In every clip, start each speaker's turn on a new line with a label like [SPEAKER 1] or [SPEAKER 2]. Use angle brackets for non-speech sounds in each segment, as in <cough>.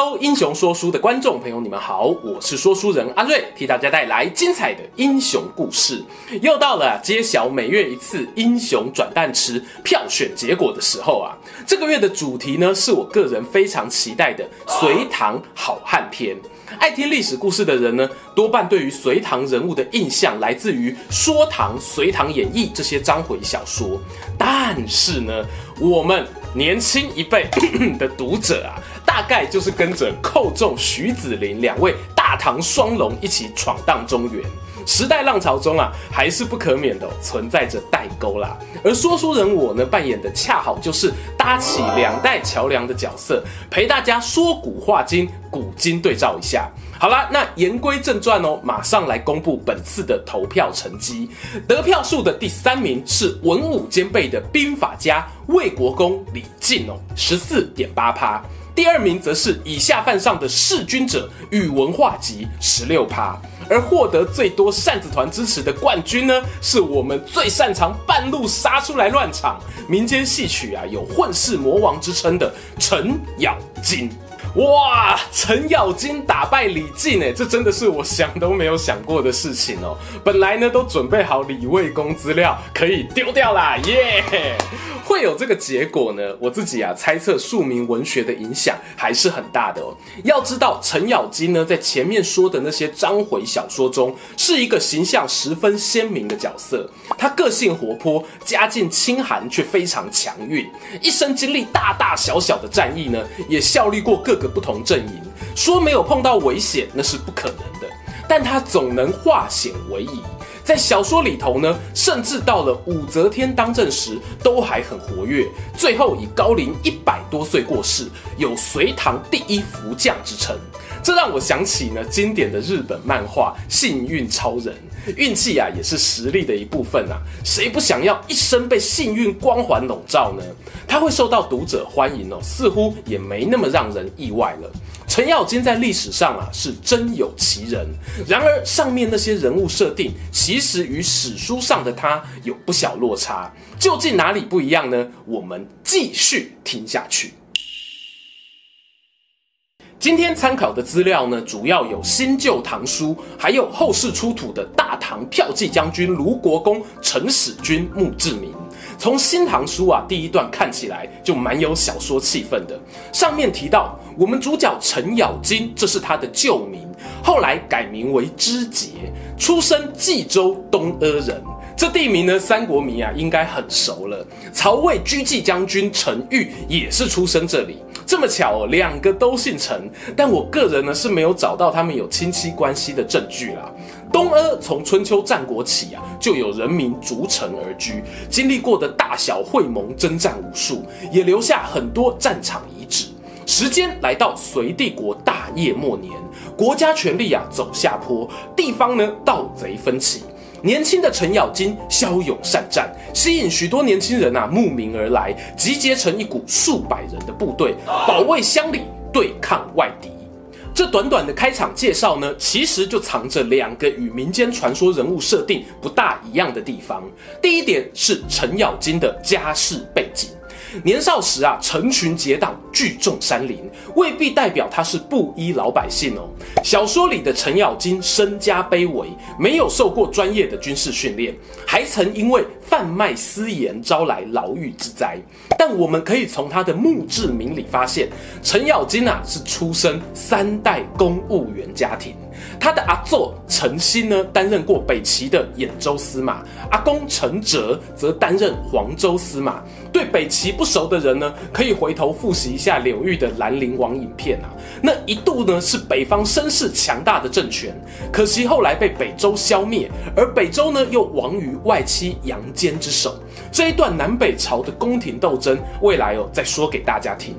[SPEAKER 1] Hello，英雄说书的观众朋友，你们好，我是说书人阿瑞，替大家带来精彩的英雄故事。又到了揭晓每月一次英雄转蛋池票选结果的时候啊，这个月的主题呢，是我个人非常期待的隋唐好汉篇。爱听历史故事的人呢，多半对于隋唐人物的印象来自于《说唐》《隋唐演义》这些章回小说，但是呢，我们年轻一辈 <coughs> 的读者啊。大概就是跟着寇仲、徐子陵两位大唐双龙一起闯荡中原，时代浪潮中啊，还是不可免的存在着代沟啦。而说书人我呢，扮演的恰好就是搭起两代桥梁的角色，陪大家说古话今，古今对照一下。好啦，那言归正传哦，马上来公布本次的投票成绩。得票数的第三名是文武兼备的兵法家魏国公李靖哦，十四点八趴。第二名则是以下犯上的弑君者与文化及十六趴，而获得最多扇子团支持的冠军呢，是我们最擅长半路杀出来乱场，民间戏曲啊有混世魔王之称的程咬金。哇，程咬金打败李靖，哎，这真的是我想都没有想过的事情哦。本来呢，都准备好李卫公资料，可以丢掉啦，耶、会有这个结果呢？我自己啊，猜测庶民文学的影响还是很大的哦。要知道，程咬金呢，在前面说的那些章回小说中，是一个形象十分鲜明的角色。他个性活泼，家境清寒，却非常强运，一生经历大大小小的战役呢，也效力过各个不同阵营，说没有碰到危险那是不可能的，但他总能化险为夷。在小说里头呢，甚至到了武则天当政时都还很活跃，最后以高龄一百多岁过世，有隋唐第一福将之称。这让我想起呢经典的日本漫画《幸运超人》，运气啊也是实力的一部分啊，谁不想要一生被幸运光环笼罩呢？他会受到读者欢迎哦，似乎也没那么让人意外了。程咬金在历史上啊是真有其人，然而上面那些人物设定其实与史书上的他有不小落差，究竟哪里不一样呢？我们继续听下去。今天参考的资料呢，主要有新旧唐书，还有后世出土的大唐驃骑将军卢国公程使君墓志铭。从新唐书啊，第一段看起来就蛮有小说气氛的。上面提到，我们主角程咬金，这是他的旧名，后来改名为知节，出生冀州东阿人。这地名呢，三国迷啊应该很熟了。曹魏车骑将军程昱也是出生这里。这么巧，两个都姓陈，但我个人呢是没有找到他们有亲戚关系的证据啦。东阿从春秋战国起啊，就有人民逐城而居，经历过的大小会盟征战无数，也留下很多战场遗址。时间来到隋帝国大业末年，国家权力啊走下坡，地方呢盗贼纷起。年轻的程咬金骁勇善战，吸引许多年轻人啊慕名而来，集结成一股数百人的部队，保卫乡里，对抗外敌。这短短的开场介绍呢，其实就藏着两个与民间传说人物设定不大一样的地方。第一点是程咬金的家世背景。年少时啊，成群结党，聚众山林，未必代表他是布衣老百姓哦。小说里的程咬金身家卑微，没有受过专业的军事训练，还曾因为贩卖私盐招来牢狱之灾。但我们可以从他的墓志铭里发现，程咬金啊是出身三代公务员家庭。他的阿祖程兴呢，担任过北齐的兖州司马；阿公程哲则担任黄州司马。对北齐不熟的人呢，可以回头复习一下柳玉的兰陵王影片啊。那一度呢是北方声势强大的政权，可惜后来被北周消灭，而北周呢又亡于外戚杨坚之手。这一段南北朝的宫廷斗争，未来哦再说给大家听。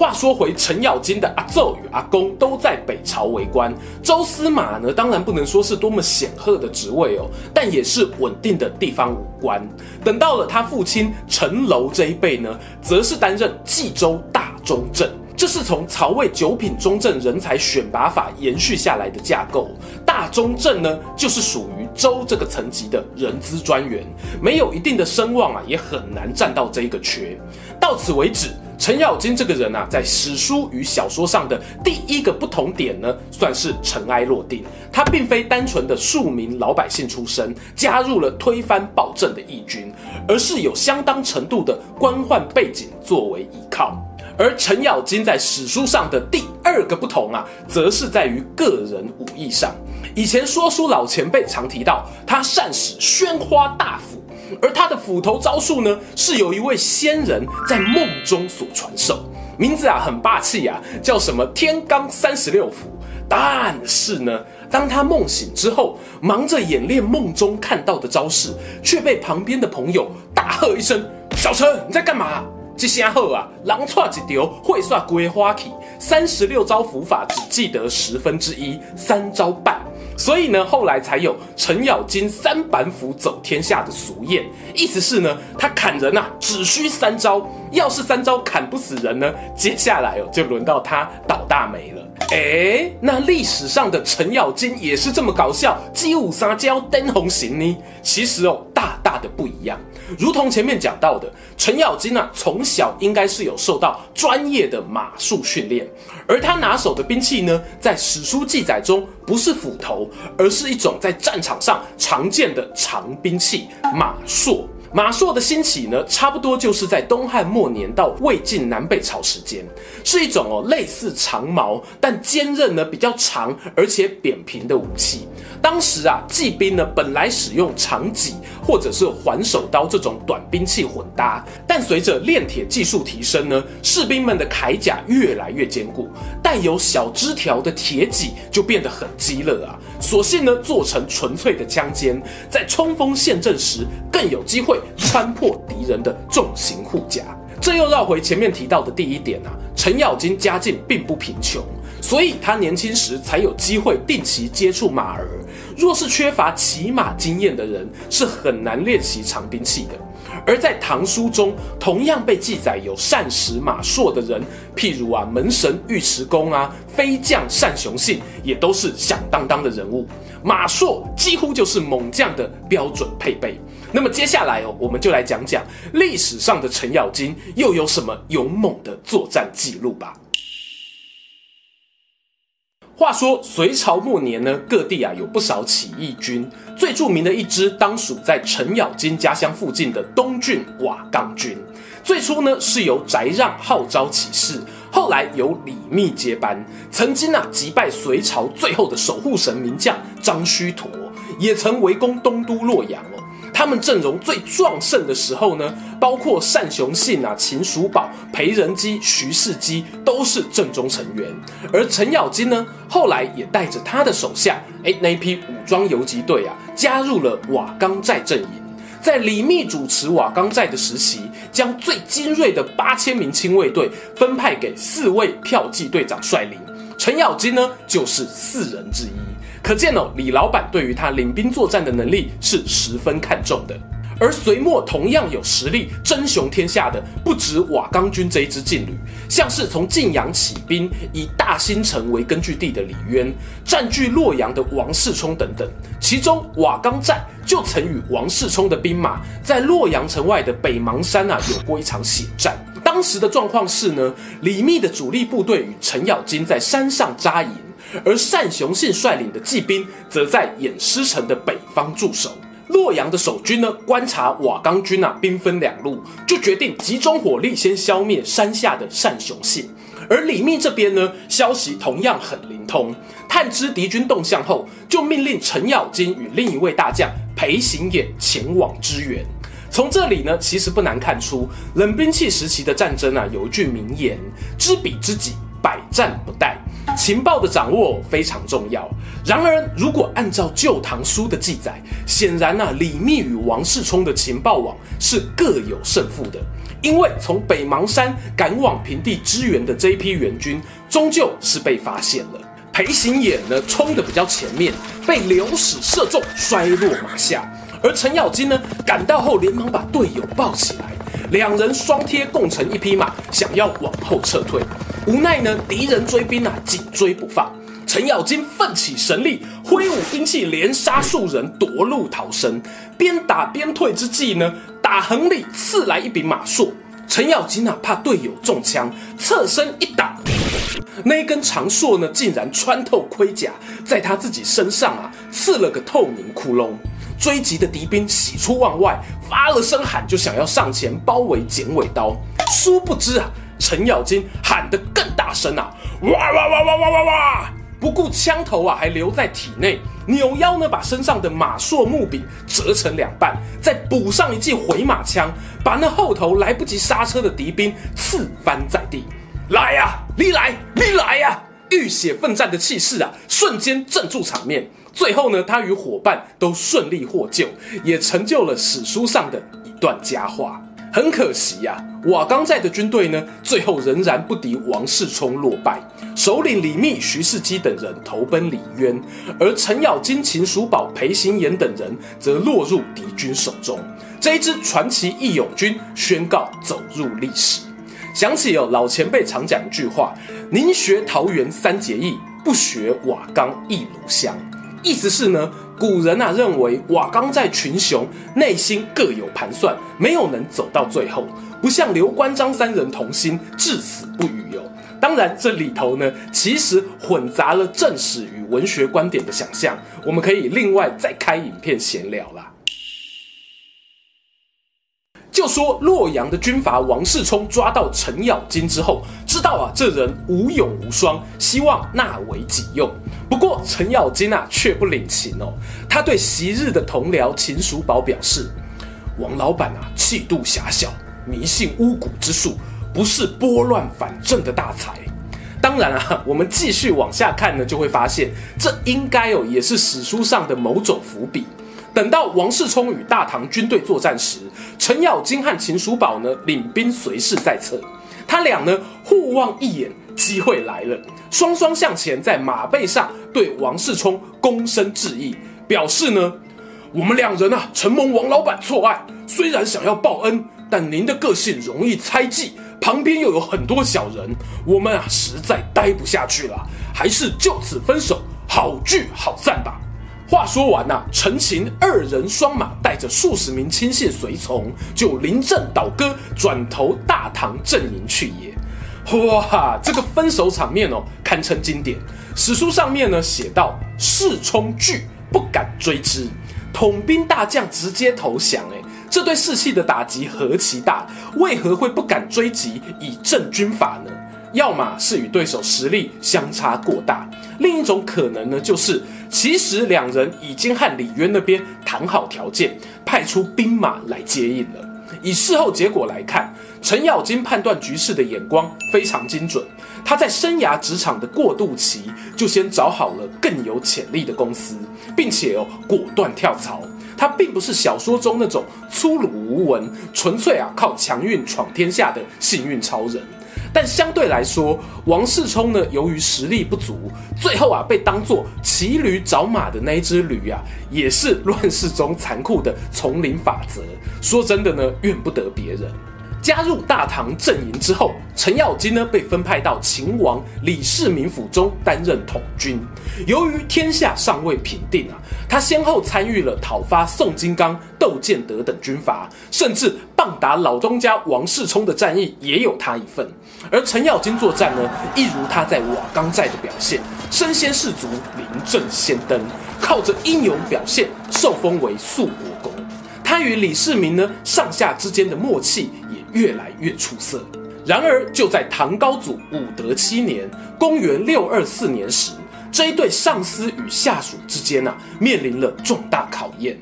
[SPEAKER 1] 话说回程咬金的阿奏与阿公都在北朝为官，州司马呢，当然不能说是多么显赫的职位哦，但也是稳定的地方武官。等到了他父亲程楼这一辈呢，则是担任冀州大中正。这是从曹魏九品中正人才选拔法延续下来的架构。大中正呢，就是属于州这个层级的人资专员，没有一定的声望啊，也很难占到这一个缺。到此为止，程咬金这个人啊，在史书与小说上的第一个不同点呢，算是尘埃落定。他并非单纯的庶民老百姓出身，加入了推翻暴政的义军，而是有相当程度的官宦背景作为依靠。而程咬金在史书上的第二个不同啊，则是在于个人武艺上。以前说书老前辈常提到，他善使宣花大斧，而他的斧头招数呢，是有一位仙人在梦中所传授，名字啊很霸气啊，叫什么天罡三十六斧。但是呢，当他梦醒之后，忙着演练梦中看到的招式，却被旁边的朋友大喝一声：“小陈，你在干嘛？”这下好啊，人窜一条会算归花去，三十六招斧法只记得十分之一，三招半。所以呢，后来才有程咬金三板斧走天下的俗谚，意思是呢，他砍人啊只需三招，要是三招砍不死人呢，接下来哦就轮到他倒大霉了。哎，那历史上的程咬金也是这么搞笑，鸡舞撒娇灯红行呢？其实哦，大大的不一样。如同前面讲到的，程咬金啊，从小应该是有受到专业的马术训练，而他拿手的兵器呢，在史书记载中不是斧头，而是一种在战场上常见的长兵器马槊。马槊的兴起呢，差不多就是在东汉末年到魏晋南北朝时间，是一种哦类似长矛，但尖刃呢比较长，而且扁平的武器。当时啊，骑兵呢本来使用长戟或者是环手刀这种短兵器混搭，但随着炼铁技术提升呢，士兵们的铠甲越来越坚固，带有小枝条的铁戟就变得很鸡肋啊。索性呢做成纯粹的枪尖，在冲锋陷阵时更有机会穿破敌人的重型护甲。这又绕回前面提到的第一点啊，程咬金家境并不贫穷。所以他年轻时才有机会定期接触马儿。若是缺乏骑马经验的人，是很难练习长兵器的。而在唐书中，同样被记载有善使马槊的人，譬如啊门神尉迟恭啊、飞将单雄信，也都是响当当的人物。马槊几乎就是猛将的标准配备。那么接下来哦，我们就来讲讲历史上的程咬金又有什么勇猛的作战记录吧。话说隋朝末年呢，各地啊有不少起义军，最著名的一支当属在程咬金家乡附近的东郡瓦岗军。最初呢是由翟让号召起事，后来由李密接班。曾经啊击败隋朝最后的守护神名将张须陀，也曾围攻东都洛阳哦。他们阵容最壮盛的时候呢，包括单雄信啊、秦叔宝、裴仁基、徐世基都是阵中成员。而程咬金呢，后来也带着他的手下，哎，那一批武装游击队啊，加入了瓦岗寨阵营。在李密主持瓦岗寨的时期，将最精锐的八千名亲卫队分派给四位票骑队长率领，程咬金呢，就是四人之一。可见哦，李老板对于他领兵作战的能力是十分看重的。而隋末同样有实力争雄天下的，不止瓦岗军这一支劲旅，像是从晋阳起兵，以大兴城为根据地的李渊，占据洛阳的王世充等等。其中瓦岗寨就曾与王世充的兵马在洛阳城外的北邙山啊有过一场血战。当时的状况是呢，李密的主力部队与程咬金在山上扎营。而单雄信率领的骑兵则在偃师城的北方驻守。洛阳的守军呢，观察瓦岗军啊兵分两路，就决定集中火力先消灭山下的单雄信。而李密这边呢，消息同样很灵通，探知敌军动向后，就命令程咬金与另一位大将裴行俨前往支援。从这里呢，其实不难看出，冷兵器时期的战争啊，有一句名言：知彼知己，百战不殆。情报的掌握非常重要。然而，如果按照《旧唐书》的记载，显然啊，李密与王世充的情报网是各有胜负的。因为从北邙山赶往平地支援的这一批援军，终究是被发现了。裴行俨呢，冲得比较前面，被流矢射中，摔落马下。而程咬金呢，赶到后连忙把队友抱起来，两人双贴共乘一匹马，想要往后撤退。无奈呢，敌人追兵啊，紧追不放。程咬金奋起神力，挥舞兵器，连杀数人，夺路逃生。边打边退之际呢，打横里刺来一柄马槊。程咬金啊，怕队友中枪，侧身一挡，那一根长槊呢，竟然穿透盔甲，在他自己身上啊，刺了个透明窟窿。追击的敌兵喜出望外，发了声喊，就想要上前包围剪尾刀。殊不知啊，程咬金喊得更大声啊，哇哇哇哇哇哇哇！不顾枪头啊，还留在体内，扭腰呢，把身上的马槊木柄折成两半，再补上一记回马枪，把那后头来不及刹车的敌兵刺翻在地。来呀、你来，你来呀、浴血奋战的气势啊，瞬间镇住场面。最后呢，他与伙伴都顺利获救，也成就了史书上的一段佳话。很可惜呀、啊，瓦岗寨的军队呢，最后仍然不敌王世充，落败。首领李密、徐世基等人投奔李渊，而程咬金、秦叔宝、裴行俨等人则落入敌军手中。这一支传奇义勇军宣告走入历史。想起有老前辈常讲一句话：“宁学桃园三结义，不学瓦岗一炉香。”意思是呢，古人啊认为瓦岗寨群雄内心各有盘算，没有能走到最后，不像刘关张三人同心，至死不渝哦。当然，这里头呢，其实混杂了正史与文学观点的想象，我们可以另外再开影片闲聊啦。说洛阳的军阀王世充抓到程咬金之后，知道啊这人无勇无双，希望纳为己用。不过程咬金啊却不领情哦，他对昔日的同僚秦叔宝表示：“王老板啊，气度狭小，迷信巫蛊之术，不是拨乱反正的大才。”当然啊，我们继续往下看呢，就会发现这应该哦也是史书上的某种伏笔。等到王世充与大唐军队作战时，程咬金和秦叔宝呢领兵随侍在侧，他俩呢互望一眼，机会来了，双双向前，在马背上对王世充躬身致意，表示呢，我们两人啊承蒙王老板错爱，虽然想要报恩，但您的个性容易猜忌，旁边又有很多小人，我们啊实在待不下去了，还是就此分手，说完呐、啊，程秦二人双马带着数十名亲信随从，就临阵倒戈，转投大唐阵营去也。哇，这个分手场面哦，堪称经典。史书上面呢写道：士充惧，不敢追之，统兵大将直接投降。哎，这对士气的打击何其大！为何会不敢追击以正军法呢？要么是与对手实力相差过大，另一种可能呢，就是其实两人已经和李渊那边谈好条件，派出兵马来接应了。以事后结果来看，程咬金判断局势的眼光非常精准，他在生涯职场的过渡期就先找好了更有潜力的公司，并且哦果断跳槽。他并不是小说中那种粗鲁无闻、纯粹啊靠强运闯天下的幸运超人。但相对来说，王世充呢，由于实力不足，最后啊被当作骑驴找马的那一只驴啊，也是乱世中残酷的丛林法则。说真的呢，怨不得别人。加入大唐阵营之后，程咬金呢被分派到秦王李世民府中担任统军。由于天下尚未平定啊，他先后参与了讨伐宋金刚、窦建德等军阀，甚至棒打老东家王世充的战役也有他一份。而程咬金作战呢，一如他在瓦岗寨的表现，身先士卒，临阵先登，靠着英勇表现，受封为肃国公。他与李世民呢上下之间的默契也越来越出色。然而，就在唐高祖武德七年（公元六二四年）时，这一对上司与下属之间啊，面临了重大考验。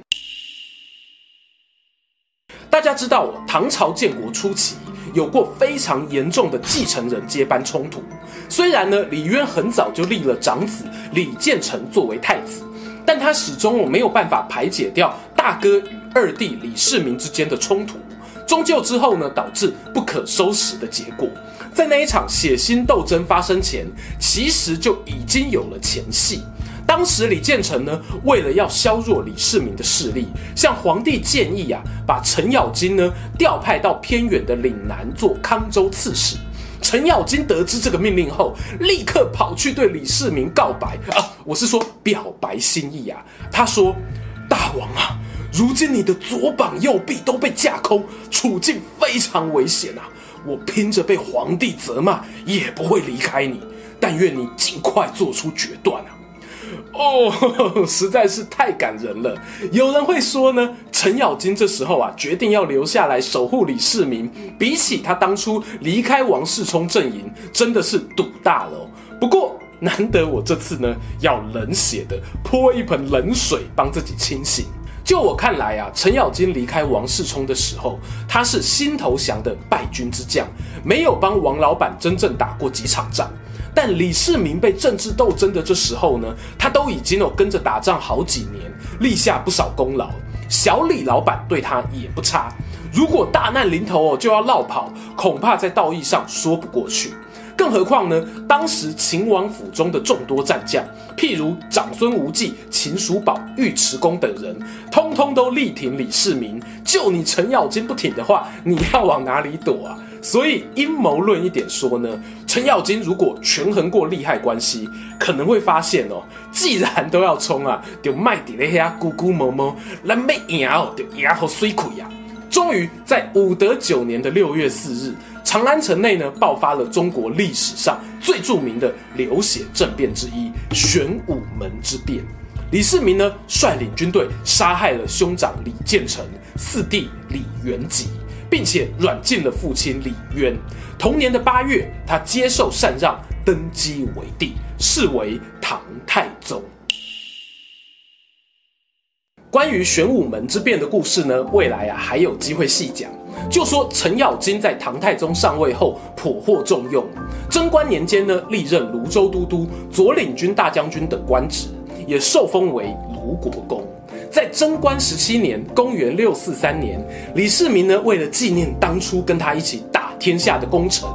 [SPEAKER 1] 大家知道，唐朝建国初期有过非常严重的继承人接班冲突。虽然呢，李渊很早就立了长子李建成作为太子，但他始终没有办法排解掉大哥与二弟李世民之间的冲突，终究之后呢，导致不可收拾的结果。在那一场血腥斗争发生前，其实就已经有了前戏。当时李建成呢，为了要削弱李世民的势力，向皇帝建议啊，把程咬金呢调派到偏远的岭南做康州刺史。程咬金得知这个命令后，立刻跑去对李世民告白啊，我是说表白心意啊。他说：“大王啊，如今你的左膀右臂都被架空，处境非常危险啊！我拼着被皇帝责骂，也不会离开你。但愿你尽快做出决断啊！”哦，<laughs> 实在是太感人了。有人会说呢，程咬金这时候啊，决定要留下来守护李世民，比起他当初离开王世充阵营，真的是赌大了。不过难得我这次呢，要冷血的泼一盆冷水，帮自己清醒。就我看来啊，程咬金离开王世充的时候，他是新投降的败军之将，没有帮王老板真正打过几场仗。但李世民被政治斗争的这时候呢，他都已经有跟着打仗好几年，立下不少功劳。小李老板对他也不差。如果大难临头哦就要落跑，恐怕在道义上说不过去。更何况呢，当时秦王府中的众多战将，譬如长孙无忌、秦叔宝、尉迟恭等人，通通都力挺李世民。就你程咬金不挺的话，你要往哪里躲啊？所以阴谋论一点说呢，程咬金如果权衡过利害关系，可能会发现哦，既然都要冲啊，<laughs> 就卖底那些咕咕摸摸，那没赢哦，就赢好水亏呀。终于在武德九年的六月四日，长安城内呢爆发了中国历史上最著名的流血政变之一——玄武门之变。李世民呢率领军队杀害了兄长李建成、四弟李元吉。并且软禁了父亲李渊。同年的八月，他接受禅让，登基为帝，是为唐太宗。关于玄武门之变的故事呢，未来啊还有机会细讲。就说程咬金在唐太宗上位后颇获重用，贞观年间呢，历任泸州都督、左领军大将军等官职，也受封为卢国公。在贞观十七年（公元六四三年），李世民呢，为了纪念当初跟他一起打天下的功臣，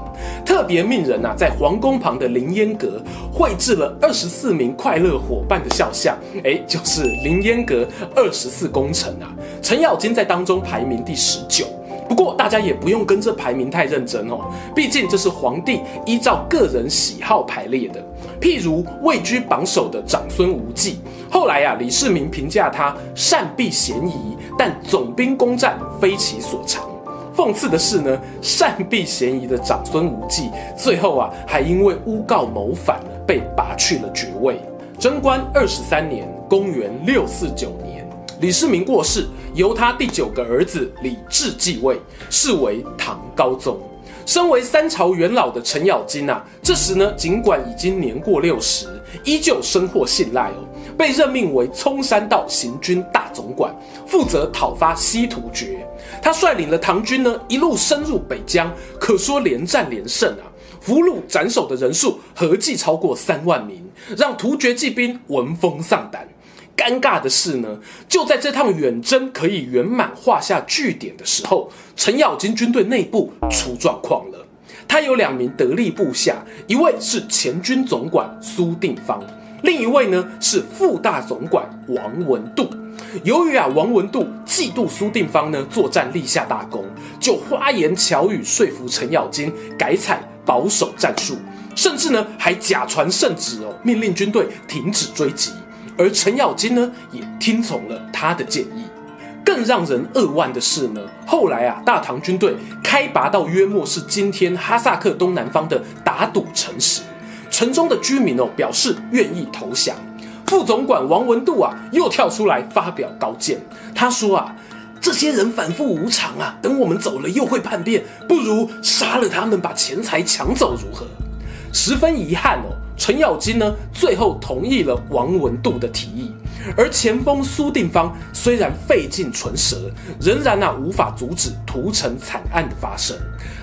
[SPEAKER 1] 特别命人啊，在皇宫旁的凌烟阁绘制了二十四名快乐伙伴的肖像，哎，就是凌烟阁二十四功臣啊。程咬金在当中排名第十九。不过大家也不用跟这排名太认真哦，毕竟这是皇帝依照个人喜好排列的。譬如位居榜首的长孙无忌，后来呀、啊，李世民评价他善避嫌疑，但总兵攻战非其所长。讽刺的是呢，善避嫌疑的长孙无忌，最后啊，还因为诬告谋反被拔去了爵位。贞观二十三年，公元六四九年，李世民过世，由他第九个儿子李治继位，是为唐高宗。身为三朝元老的程咬金啊，这时呢，尽管已经年过六十，依旧深获信赖哦，被任命为葱山道行军大总管，负责讨伐西突厥。他率领了唐军呢，一路深入北疆，可说连战连胜啊，俘虏斩首的人数合计超过三万名，让突厥骑兵闻风丧胆。尴尬的是呢，就在这趟远征可以圆满画下句点的时候，程咬金军队内部出状况了。他有两名得力部下，一位是前军总管苏定方，另一位呢是副大总管王文度。由于啊，王文度嫉妒苏定方呢作战立下大功，就花言巧语说服程咬金改采保守战术，甚至呢还假传圣旨哦，命令军队停止追击。而程咬金呢，也听从了他的建议。更让人扼腕的是呢，后来啊，大唐军队开拔到约莫是今天哈萨克东南方的打赌城时，城中的居民哦表示愿意投降。副总管王文度啊，又跳出来发表高见。他说啊，这些人反复无常啊，等我们走了又会叛变，不如杀了他们，把钱财抢走如何？十分遗憾哦。程咬金呢，最后同意了王文度的提议，而前锋苏定方虽然费尽唇舌，仍然啊无法阻止屠城惨案的发生，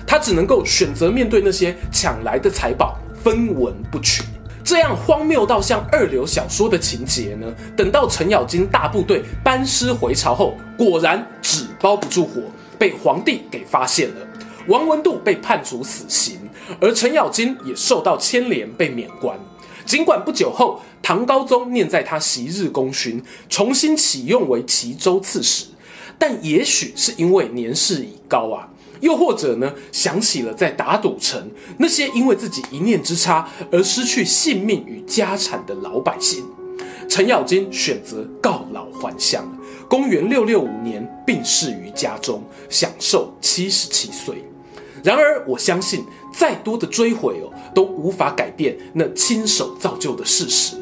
[SPEAKER 1] 他只能够选择面对那些抢来的财宝，分文不取。这样荒谬到像二流小说的情节呢，等到程咬金大部队班师回朝后，果然纸包不住火，被皇帝给发现了，王文度被判处死刑，而程咬金也受到牵连被免官。尽管不久后，唐高宗念在他昔日功勋，重新启用为齐州刺史，但也许是因为年事已高啊，又或者呢，想起了在打赌城那些因为自己一念之差而失去性命与家产的老百姓，程咬金选择告老还乡。公元六六五年病逝于家中，享寿七十七岁。然而，我相信再多的追悔哦，都无法改变那亲手造就的事实。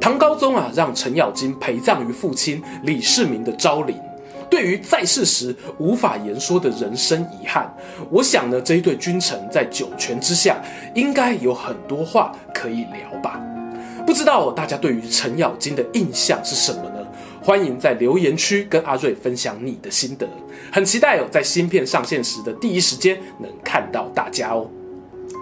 [SPEAKER 1] 唐高宗啊，让程咬金陪葬于父亲李世民的昭陵。对于在世时无法言说的人生遗憾，我想呢，这一对君臣在九泉之下，应该有很多话可以聊吧。不知道大家对于程咬金的印象是什么呢？欢迎在留言区跟阿瑞分享你的心得，很期待哦，在新片上线时的第一时间能看到大家哦。